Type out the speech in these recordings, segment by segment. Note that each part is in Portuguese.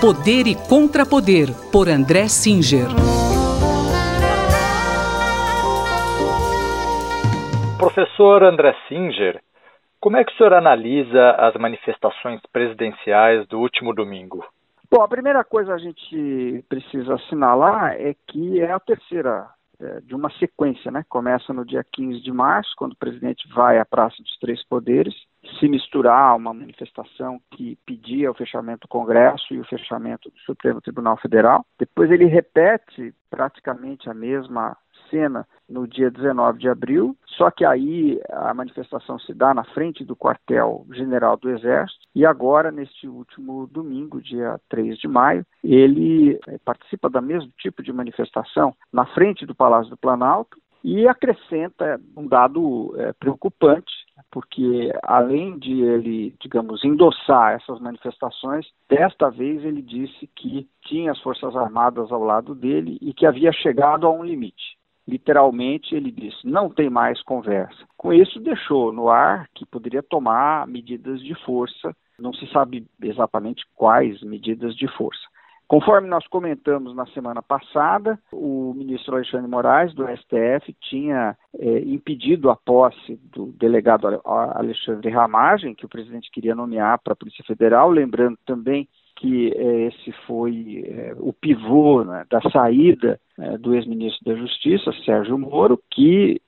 Poder e Contrapoder, por André Singer. Professor André Singer, como é que o senhor analisa as manifestações presidenciais do último domingo? Bom, a primeira coisa a gente precisa assinalar é que é a terceira é, de uma sequência, né? Começa no dia 15 de março, quando o presidente vai à Praça dos Três Poderes, se misturar uma manifestação que pedia o fechamento do Congresso e o fechamento do Supremo Tribunal Federal. Depois ele repete praticamente a mesma cena no dia 19 de abril, só que aí a manifestação se dá na frente do quartel-general do Exército e agora, neste último domingo, dia 3 de maio, ele eh, participa do mesmo tipo de manifestação na frente do Palácio do Planalto e acrescenta um dado é, preocupante, porque além de ele, digamos, endossar essas manifestações, desta vez ele disse que tinha as Forças Armadas ao lado dele e que havia chegado a um limite literalmente ele disse: não tem mais conversa. Com isso, deixou no ar que poderia tomar medidas de força, não se sabe exatamente quais medidas de força. Conforme nós comentamos na semana passada, o ministro Alexandre Moraes, do STF, tinha é, impedido a posse do delegado Alexandre Ramagem, que o presidente queria nomear para a Polícia Federal, lembrando também que é, esse foi é, o pivô né, da saída do ex-ministro da Justiça, Sérgio Moro, que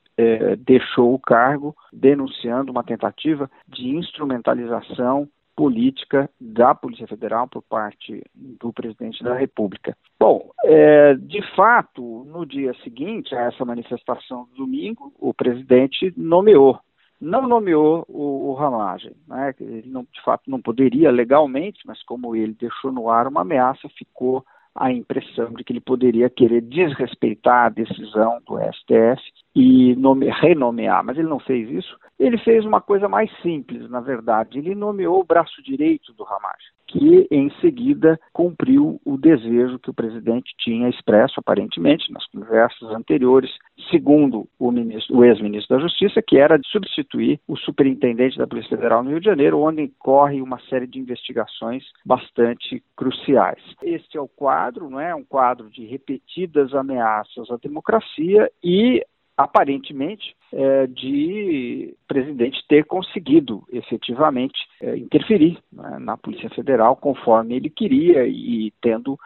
deixou o cargo denunciando uma tentativa de instrumentalização política da Polícia Federal por parte do presidente da República. Bom, é, de fato, no dia seguinte a essa manifestação do domingo, o presidente nomeou não nomeou o, o Ramagem. Né? Ele, não, de fato, não poderia legalmente, mas como ele deixou no ar uma ameaça, ficou a impressão de que ele poderia querer desrespeitar a decisão do STF e nome, renomear, mas ele não fez isso. Ele fez uma coisa mais simples, na verdade. Ele nomeou o braço direito do Hamas, que em seguida cumpriu o desejo que o presidente tinha expresso, aparentemente, nas conversas anteriores, segundo o, o ex-ministro da Justiça, que era de substituir o superintendente da Polícia Federal no Rio de Janeiro, onde corre uma série de investigações bastante cruciais. Este é o quadro, não é? Um quadro de repetidas ameaças à democracia e aparentemente, é, de presidente ter conseguido efetivamente é, interferir né, na Polícia Federal conforme ele queria e tendo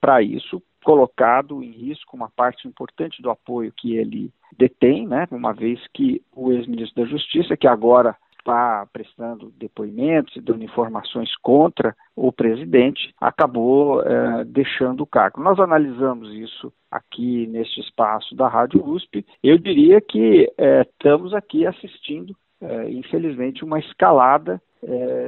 para isso colocado em risco uma parte importante do apoio que ele detém, né, uma vez que o ex-ministro da Justiça, que agora está prestando depoimentos e dando informações contra o presidente, acabou é, deixando o cargo. Nós analisamos isso aqui neste espaço da Rádio USP. Eu diria que é, estamos aqui assistindo, é, infelizmente, uma escalada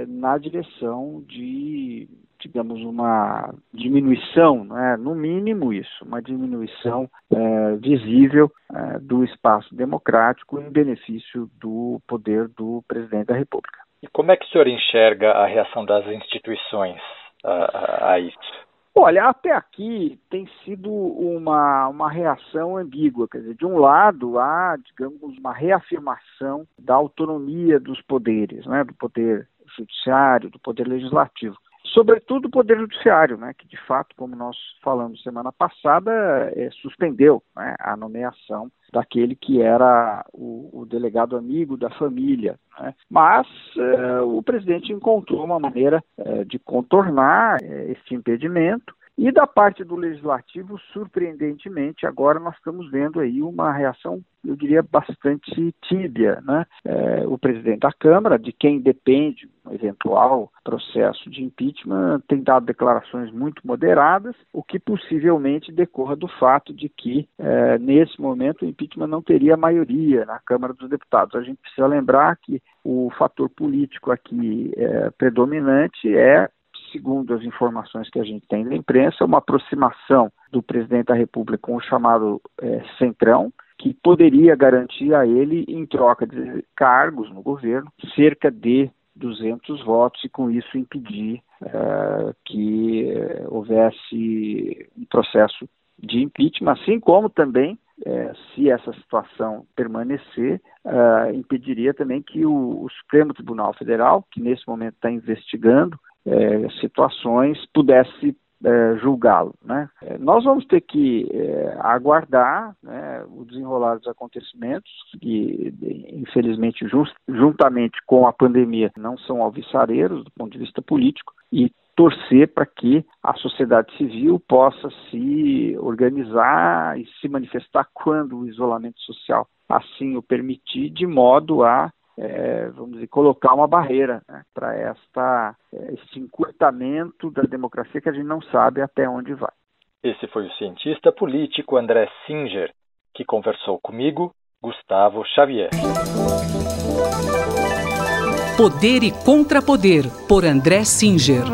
na direção de digamos, uma diminuição, né, no mínimo isso, uma diminuição é, visível é, do espaço democrático em benefício do poder do presidente da República. E como é que o senhor enxerga a reação das instituições a, a isso? Olha, até aqui tem sido uma, uma reação ambígua. Quer dizer, de um lado, há, digamos, uma reafirmação da autonomia dos poderes, né, do poder judiciário, do poder legislativo sobretudo o Poder Judiciário, né, que de fato, como nós falamos semana passada, é, suspendeu né, a nomeação daquele que era o, o delegado amigo da família. Né. Mas é, o presidente encontrou uma maneira é, de contornar é, este impedimento e da parte do legislativo, surpreendentemente, agora nós estamos vendo aí uma reação, eu diria, bastante tíbia. Né? É, o presidente da Câmara, de quem depende um eventual processo de impeachment, tem dado declarações muito moderadas, o que possivelmente decorra do fato de que, é, nesse momento, o impeachment não teria maioria na Câmara dos Deputados. A gente precisa lembrar que o fator político aqui é, predominante é segundo as informações que a gente tem da imprensa, uma aproximação do presidente da República com o chamado é, Centrão, que poderia garantir a ele, em troca de cargos no governo, cerca de 200 votos e com isso impedir é, que é, houvesse um processo de impeachment, assim como também é, se essa situação permanecer, uh, impediria também que o, o, Supremo Tribunal Federal, que nesse momento está investigando é, situações, pudesse é, julgá-lo. Né? É, nós vamos ter que é, aguardar né, o desenrolar dos acontecimentos, que infelizmente just, juntamente com a pandemia não são alvissareiros do ponto de vista político, e torcer para que a sociedade civil possa se organizar e se manifestar quando o isolamento social assim o permitir, de modo a é, vamos dizer, colocar uma barreira né, para esta é, esse encurtamento da democracia que a gente não sabe até onde vai. Esse foi o cientista político André Singer, que conversou comigo, Gustavo Xavier. Poder e Contrapoder, por André Singer.